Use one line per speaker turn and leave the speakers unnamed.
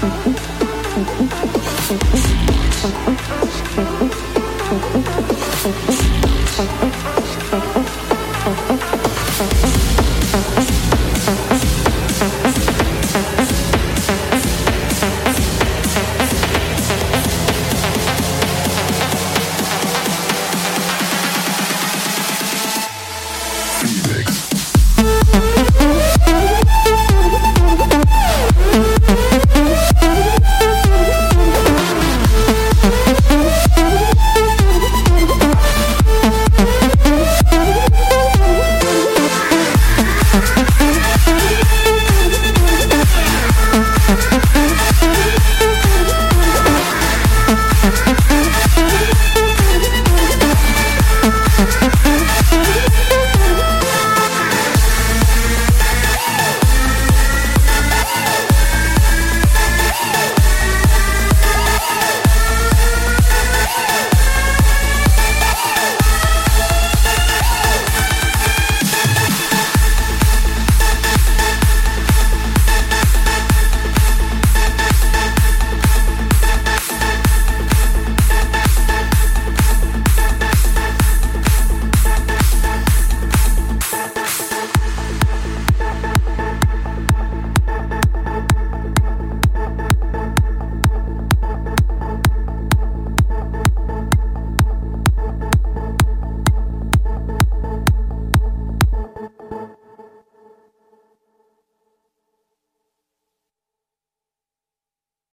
oh you.